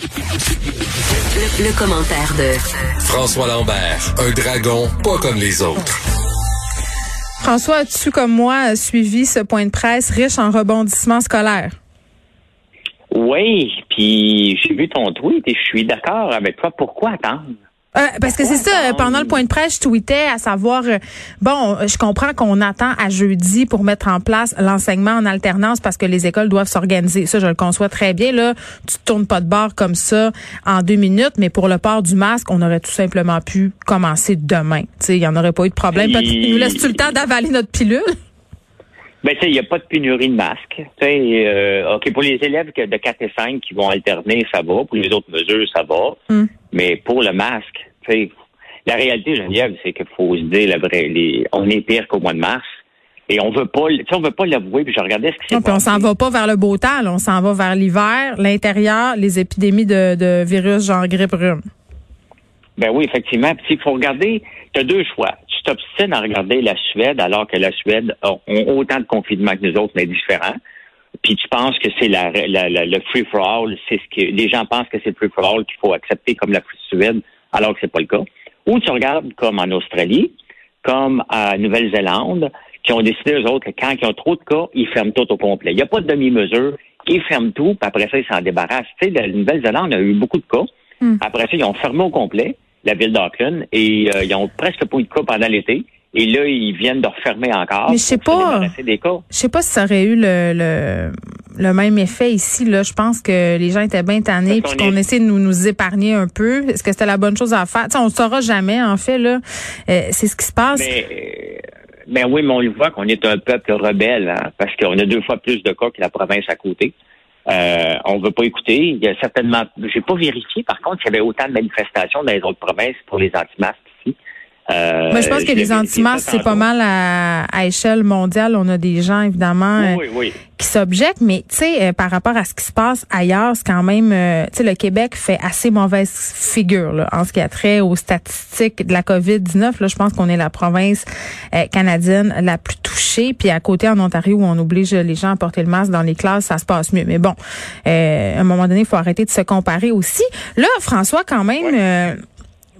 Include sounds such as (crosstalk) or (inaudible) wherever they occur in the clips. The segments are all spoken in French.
Le, commentaire de François Lambert, un dragon pas comme les autres. François, as-tu comme moi suivi ce point de presse riche en rebondissements scolaires? Oui, puis j'ai vu ton tweet et je suis d'accord avec toi. Pourquoi attendre? Euh, parce que c'est ça, pendant le point de presse, je tweetais à savoir, euh, bon, je comprends qu'on attend à jeudi pour mettre en place l'enseignement en alternance parce que les écoles doivent s'organiser. Ça, je le conçois très bien. Là, tu tournes pas de bord comme ça en deux minutes, mais pour le port du masque, on aurait tout simplement pu commencer demain. Il y en aurait pas eu de problème. Il nous laisse-tu le temps d'avaler notre pilule? Ben, tu sais, il n'y a pas de pénurie de masques. Tu sais, euh, OK, pour les élèves de 4 et 5 qui vont alterner, ça va. Pour les autres mesures, ça va. Hmm. Mais pour le masque, tu la réalité, Geneviève, c'est qu'il faut se dire la vraie. Les, on est pire qu'au mois de mars. Et on veut pas, on veut pas l'avouer. Puis je regardais ce qui s'est passé. On s'en va pas vers le beau temps, on s'en va vers l'hiver, l'intérieur, les épidémies de, de virus genre grippe rhume. Ben oui, effectivement. Puis il faut regarder, tu as deux choix t'obstines à regarder la Suède alors que la Suède a, autant de confinement que nous autres, mais différents. Puis tu penses que c'est la, le free for all, c'est ce que les gens pensent que c'est le free for all qu'il faut accepter comme la Suède, alors que c'est pas le cas. Ou tu regardes comme en Australie, comme à Nouvelle-Zélande, qui ont décidé eux autres que quand ils ont trop de cas, ils ferment tout au complet. Il n'y a pas de demi-mesure, ils ferment tout, puis après ça ils s'en débarrassent. Tu sais, la Nouvelle-Zélande a eu beaucoup de cas. Hmm. Après ça ils ont fermé au complet la ville d'Auckland, et euh, ils ont presque pas eu de cas pendant l'été. Et là, ils viennent de refermer encore. Mais je sais pas. Je sais pas si ça aurait eu le, le, même effet ici. Là, je pense que les gens étaient bien tannés puis qu'on essaie de nous, nous épargner un peu. Est-ce que c'était la bonne chose à faire? On on le saura jamais. En fait, là, euh, c'est ce qui se passe. Mais, euh, ben oui, mais on le voit qu'on est un peuple rebelle, hein, parce qu'on a deux fois plus de cas que la province à côté. Euh, on veut pas écouter. Il y a certainement, j'ai pas vérifié, par contre, s'il y avait autant de manifestations dans les autres provinces pour les anti-masques. Euh, Mais je pense que les anti-masques, c'est pas mal à, à, échelle mondiale. On a des gens, évidemment, oui, qui s'objectent. Mais, tu sais, euh, par rapport à ce qui se passe ailleurs, c'est quand même... Euh, tu sais, le Québec fait assez mauvaise figure là, en ce qui a trait aux statistiques de la COVID-19. Là, je pense qu'on est la province canadienne la plus touchée. Puis à côté, en Ontario, où on oblige les gens à porter le masque dans les classes, ça se passe mieux. Mais bon, à un moment donné, il faut arrêter de se comparer aussi. Là, François, quand même...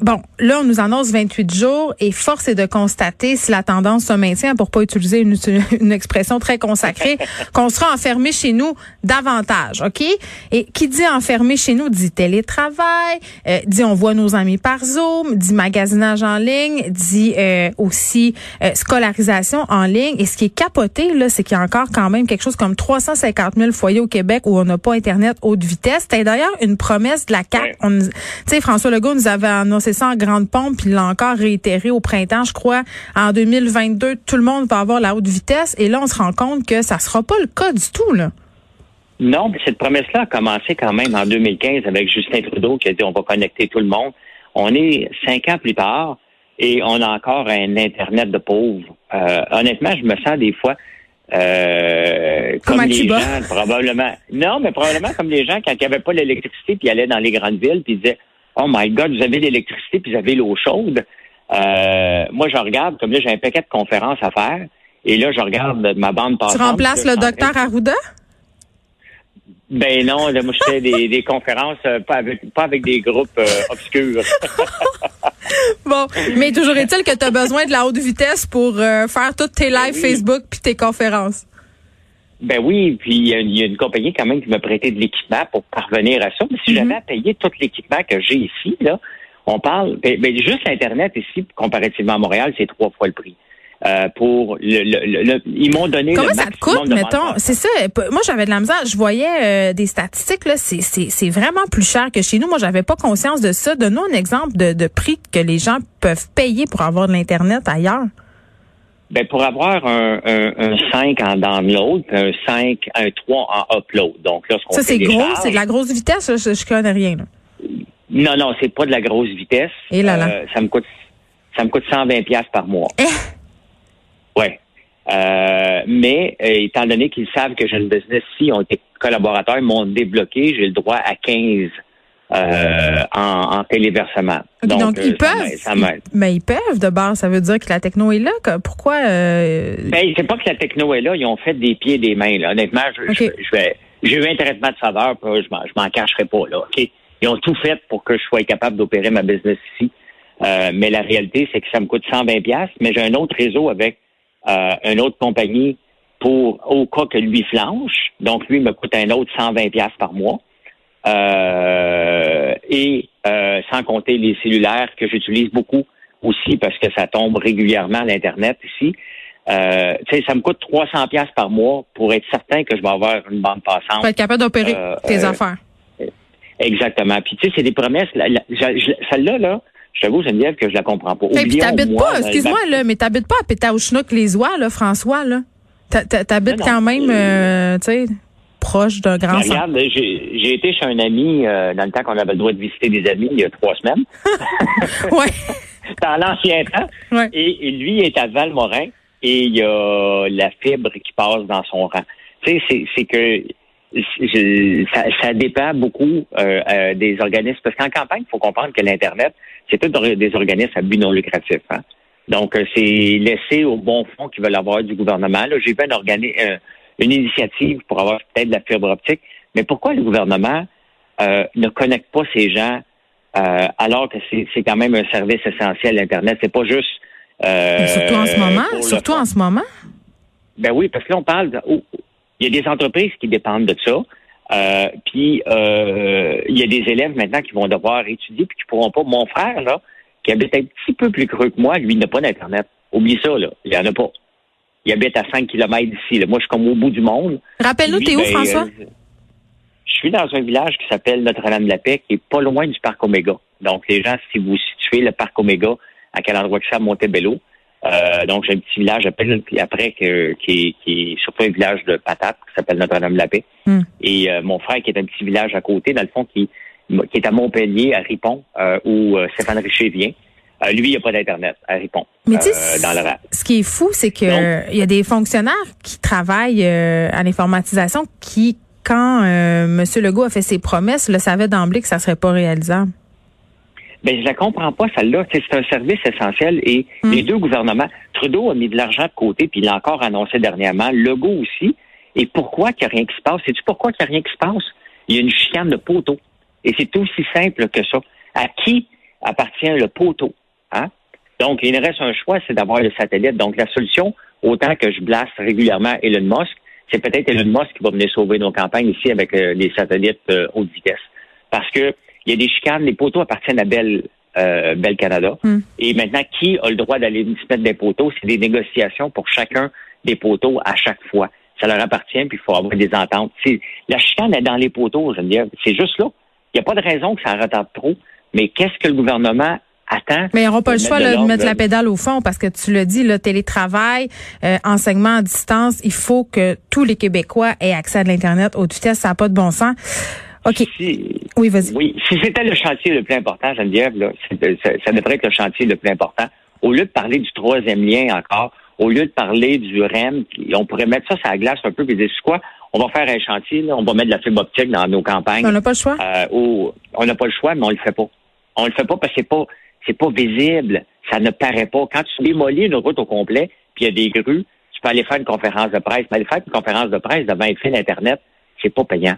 Bon, là, on nous annonce 28 jours et force est de constater si la tendance se maintient, pour pas utiliser une, (laughs) une expression très consacrée, (laughs) qu'on sera enfermé chez nous davantage, OK? Et qui dit enfermé chez nous dit télétravail, euh, dit on voit nos amis par Zoom, dit magasinage en ligne, dit euh, aussi euh, scolarisation en ligne. Et ce qui est capoté, là, c'est qu'il y a encore quand même quelque chose comme 350 000 foyers au Québec où on n'a pas Internet haute vitesse. C'était d'ailleurs une promesse de la CAQ. Tu sais, François Legault nous avait annoncé c'est ça en grande pompe, puis il l'a encore réitéré au printemps, je crois, en 2022, tout le monde va avoir la haute vitesse. Et là, on se rend compte que ça sera pas le cas du tout, là. Non, mais cette promesse-là a commencé quand même en 2015 avec Justin Trudeau qui a dit on va connecter tout le monde. On est cinq ans plus tard et on a encore un Internet de pauvres. Euh, honnêtement, je me sens des fois euh, comme, les gens, probablement. Non, mais probablement comme les gens quand il n'y avait pas l'électricité puis allaient dans les grandes villes puis disaient Oh my God, vous avez l'électricité puis vous avez l'eau chaude. Euh, moi, je regarde, comme là, j'ai un paquet de conférences à faire. Et là, je regarde ma bande passante. Tu remplaces le docteur Arruda? Ben non, moi je fais (laughs) des, conférences euh, pas avec pas avec des groupes euh, obscurs. (laughs) bon, mais toujours est-il que tu as besoin de la haute vitesse pour faire toutes tes lives ben Facebook puis tes conférences. Ben oui, puis il y, a une compagnie quand même qui m'a prêté de l'équipement pour parvenir à ça. Mais si j'avais à payer tout l'équipement que j'ai ici, là, on parle, ben, ben, juste Internet ici, comparativement à Montréal, c'est trois fois le prix. Euh, pour le, le, ils m'ont donné comment ça te coûte mettons? c'est ça moi j'avais de la misère. Je voyais euh, des statistiques là. C'est c'est vraiment plus cher que chez nous. Moi j'avais pas conscience de ça. Donne-nous un exemple de, de prix que les gens peuvent payer pour avoir de l'internet ailleurs ben pour avoir un, un, un 5 en download, un 5, un 3 en upload. Donc là, Ça, c'est gros, c'est de la grosse vitesse, je, je connais rien. Là. Non, non, c'est pas de la grosse vitesse. Et là, là. Euh, ça me coûte ça me coûte 120 pièces par mois. Eh? Ouais. Euh, mais euh, étant donné qu'ils savent que j'ai une business, si ont été collaborateurs, ils m'ont débloqué, j'ai le droit à 15 euh, en, téléversement. donc, ils euh, peuvent. mais ils peuvent de base. Ça veut dire que la techno est là. Pourquoi euh... Ben, c'est pas que la techno est là. Ils ont fait des pieds et des mains. Là. Honnêtement, je, je, vais. J'ai eu un traitement de saveur, je m'en, je m'en cacherai pas là. Ok? ils ont tout fait pour que je sois capable d'opérer ma business ici. Euh, mais la réalité, c'est que ça me coûte 120 pièces, mais j'ai un autre réseau avec euh, une autre compagnie pour au cas que lui flanche. Donc lui me coûte un autre 120 pièces par mois. Euh, et euh, sans compter les cellulaires que j'utilise beaucoup aussi parce que ça tombe régulièrement à l'internet ici. Euh, ça me coûte 300 pièces par mois pour être certain que je vais avoir une bande passante. Pour être capable d'opérer tes affaires. Exactement. Puis tu sais, c'est des promesses. Celle-là, là, je t'avoue, Geneviève, que je la comprends pas. Et puis t'habites pas, excuse-moi, là, mais t'habites pas à Pétaouchnouk les oies, là, François, là. T'habites quand même, tu sais, proche d'un grand centre? Regarde, j'ai été chez un ami euh, dans le temps qu'on avait le droit de visiter des amis il y a trois semaines. (laughs) ouais. (laughs) Dans l'ancien temps. Ouais. Et, lui est à Valmorin et il y a la fibre qui passe dans son rang. Tu sais, c'est que ça, ça, dépend beaucoup euh, euh, des organismes. Parce qu'en campagne, il faut comprendre que l'Internet, c'est tout des organismes à but non lucratif. Hein? Donc, euh, c'est laissé au bon fond qui veulent avoir du gouvernement. Là, j'ai vu un organisme, une initiative pour avoir peut-être de la fibre optique. Mais pourquoi le gouvernement ne connecte pas ces gens alors que c'est quand même un service essentiel, l'Internet? C'est pas juste... surtout en ce moment? Surtout en ce moment? Ben oui, parce que là, on parle... De, il y a des entreprises qui dépendent de ça. Euh, puis euh, il y a des élèves maintenant qui vont devoir étudier puis qui pourront pas. Mon frère, là, qui habite un petit peu plus creux que moi, lui, n'a pas d'Internet. Oublie ça, là. Il n'y en a pas. Il habite à 5 km d'ici. Moi, je suis comme au bout du monde. Rappelle-nous, t'es où, ben, François? Euh, je suis dans un village qui s'appelle Notre-Dame-de-la-Paix, qui est pas loin du parc Oméga. Donc, les gens, si vous situez le parc Oméga, à quel endroit que c'est à Montebello, euh, donc, j'ai un petit village après, après que, qui, qui est surtout un village de patates qui s'appelle Notre-Dame-la-Paix. Hmm. Et euh, mon frère qui est un petit village à côté, dans le fond, qui, qui est à Montpellier, à Ripon, euh, où Stéphane Richer vient. Lui, il n'y a pas d'Internet à Ripon. Mais tu sais, dans le ce qui est fou, c'est que il y a des fonctionnaires qui travaillent à l'informatisation qui, quand M. Legault a fait ses promesses, le savaient d'emblée que ça serait pas réalisable. Ben, je la comprends pas, celle-là. C'est un service essentiel et hmm. les deux gouvernements, Trudeau a mis de l'argent de côté, puis il l'a encore annoncé dernièrement, Legault aussi. Et pourquoi qu'il n'y a rien qui se passe? Sais-tu pourquoi qu'il n'y a rien qui se passe? Il y a une chicane de poteau. Et c'est aussi simple que ça. À qui appartient le poteau? Hein? Donc, il reste un choix, c'est d'avoir le satellite. Donc, la solution, autant que je blasse régulièrement Elon Musk, c'est peut-être Elon Musk qui va venir sauver nos campagnes ici avec euh, les satellites euh, haute vitesse. Parce que il y a des chicanes, les poteaux appartiennent à Bell, euh, Bell Canada. Hmm. Et maintenant, qui a le droit d'aller se mettre des poteaux? C'est des négociations pour chacun des poteaux à chaque fois. Ça leur appartient, puis il faut avoir des ententes. la chicane est dans les poteaux, je veux dire. C'est juste là. Il n'y a pas de raison que ça retarde trop. Mais qu'est-ce que le gouvernement attend? Mais ils n'auront pas le choix de, mettre la pédale au fond parce que tu l'as dit, le télétravail, euh, enseignement à distance, il faut que tous les Québécois aient accès à l'Internet haute vitesse. Ça n'a pas de bon sens. OK. oui, vas-y. Oui, si c'était le chantier le plus important, Geneviève, là, ça, ça devrait être le chantier le plus important. Au lieu de parler du troisième lien encore, au lieu de parler du REM, on pourrait mettre ça sur la glace un peu et dire, quoi, on va faire un chantier, là, on va mettre de la fibre optique dans nos campagnes. On n'a pas le choix. Euh, on n'a pas le choix, mais on le fait pas. On le fait pas parce que c'est pas, c'est pas visible. Ça ne paraît pas. Quand tu démolis une route au complet, puis il y a des grues, tu peux aller faire une conférence de presse. Mais aller faire une conférence de presse devant un fil Internet, c'est pas payant.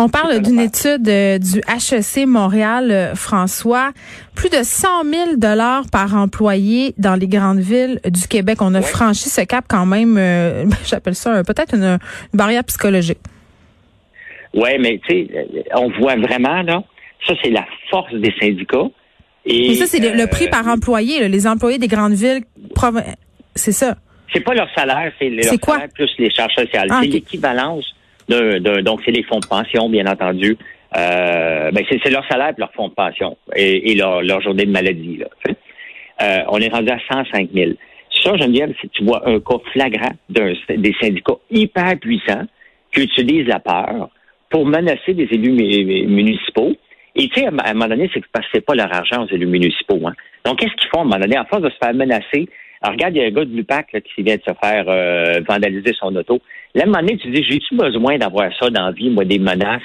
On parle d'une étude euh, du HEC Montréal, euh, François. Plus de 100 000 dollars par employé dans les grandes villes du Québec. On a franchi ce cap quand même, euh, (laughs) j'appelle ça peut-être une, barrière psychologique. Oui, mais tu sais, on voit vraiment, là, ça c'est la force des syndicats. Et, ça, c'est le, prix par employé. les employés des grandes villes, c'est ça. C'est pas leur salaire, c'est leur salaire plus les charges sociales. Ah, c'est l'équivalence donc c'est les fonds de pension, bien entendu. Euh, ben c'est leur salaire et leur fonds de pension et, leur, leur, journée de maladie. Là, euh, on est rendu à 105 000. Ça, Geneviève, si tu vois un cas flagrant des syndicats hyper puissants qui utilisent la peur pour menacer des élus municipaux. Et tu sais, à un moment donné, c'est que c'est pas leur argent aux élus municipaux. Hein. Donc, qu'est-ce qu'ils font à un moment donné? En force de se faire menacer, alors, regarde, il y a un gars de l'UPAC qui vient de se faire euh, vandaliser son auto. Là, à un moment donné, tu dis, j'ai-tu besoin d'avoir ça dans la vie, moi, des menaces?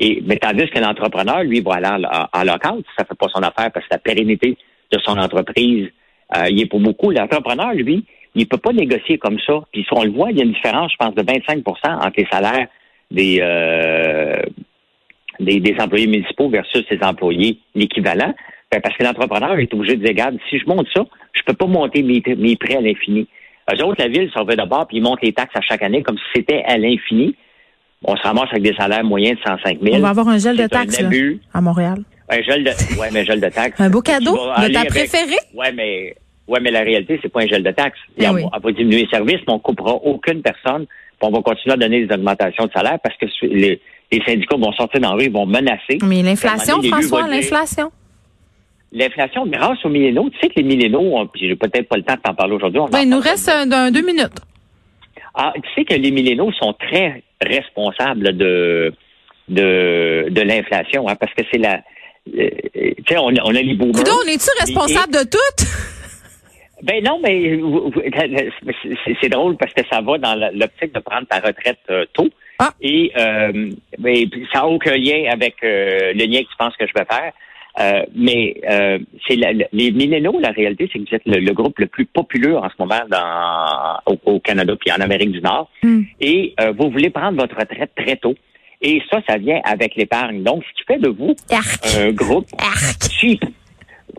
Et, mais tandis que l'entrepreneur, lui, va aller en local, ça fait pas son affaire parce que la pérennité de son entreprise, euh, il est pour beaucoup. L'entrepreneur, lui, il peut pas négocier comme ça. Puis si on le voit, il y a une différence, je pense, de 25% entre les salaires des, euh, des, des employés municipaux versus ses employés l'équivalent, ben, parce que l'entrepreneur est obligé de dire, regarde, si je monte ça, je peux pas monter mes, mes prêts à l'infini. Eux autres, la ville s'en va d'abord, puis ils montent les taxes à chaque année comme si c'était à l'infini. On se ramasse avec des salaires moyens de 105 000. On va avoir un gel de taxes à Montréal. Un gel de, ouais, mais un gel de taxes. Un beau cadeau de ta avec- préférée? Ouais, mais, ouais, mais la réalité, c'est pas un gel de taxes. Eh oui. on va diminuer les services, mais on coupera aucune personne, puis on va continuer à donner des augmentations de salaire parce que les, les syndicats vont sortir dans la rue, ils vont menacer. Mais l'inflation, François, l'inflation? L'inflation, grâce aux millénaux, tu sais que les millénaux, j'ai peut-être pas le temps de t'en parler aujourd'hui. Ben, en il nous reste un, deux minutes. Ah, tu sais que les millénaux sont très responsables de de, de l'inflation, hein, parce que c'est la. euh, tu sais, on, a- on a les boomers. Coudon, on est-tu responsable de tout? (laughs) Ben non, mais (laughs) c'est- drôle parce que ça va dans l'optique de prendre ta retraite euh, tôt. Ah. Et euh, mais ça n'a aucun lien avec euh, le lien que tu penses que je vais faire. Euh, mais euh, c'est les millénaux, la réalité, c'est que vous êtes le, le groupe le plus populeux en ce moment dans, au, au Canada puis en Amérique du Nord. Hmm. Et euh, vous voulez prendre votre retraite très tôt. Et ça, ça vient avec l'épargne. Donc, ce qui fait de vous Arc. un groupe Arc. cheap.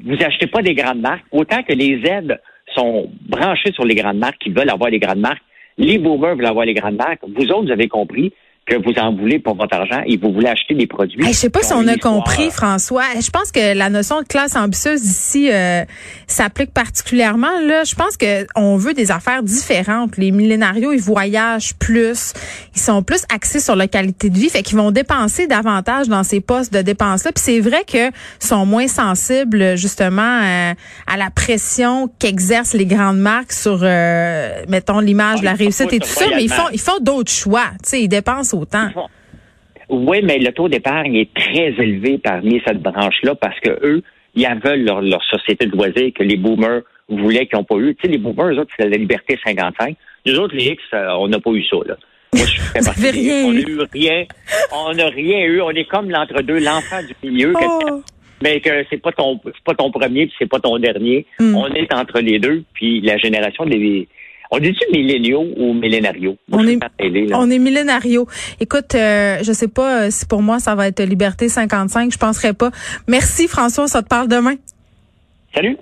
Vous achetez pas des grandes marques. Autant que les aides sont branchées sur les grandes marques qui veulent avoir les grandes marques, les boomers veulent avoir les grandes marques. Vous autres, vous avez compris que vous en voulez pour votre argent et vous voulez acheter des produits. Hey, je sais pas si on a compris, François. Je pense que la notion de classe ambitieuse ici euh, s'applique particulièrement. Là, je pense que on veut des affaires différentes. Les millénarios, ils voyagent plus, ils sont plus axés sur la qualité de vie, fait qu'ils vont dépenser davantage dans ces postes de dépenses-là. Puis c'est vrai que sont moins sensibles justement euh, à la pression qu'exercent les grandes marques sur, euh, mettons, l'image, Ah, la ils réussite et tout ça. Mais ils font, ils font d'autres choix. Tu sais, ils dépensent autant. Oui, mais le taux d'épargne est très élevé parmi cette branche-là parce que eux, ils en veulent leur, leur société de loisirs que les boomers voulaient qu'ils n'ont pas eu. Tu sais, les boomers, eux autres, c'est la liberté 55. Nous autres, les X, euh, on n'a pas eu ça, là. Moi, je fais (laughs) partie des On n'a eu. rien. On n'a rien eu. On est comme l'entre-deux, l'enfant du milieu. Oh. mais que c'est pas ton c'est pas ton premier puis c'est pas ton dernier. Hmm. On est entre les deux puis la génération des on dit-tu milléniaux ou millénarios? On est- là. On est millénario. Écoute, euh, je sais pas euh, si pour moi ça va être Liberté 55, je penserais pas. Merci François, ça te parle demain? Salut!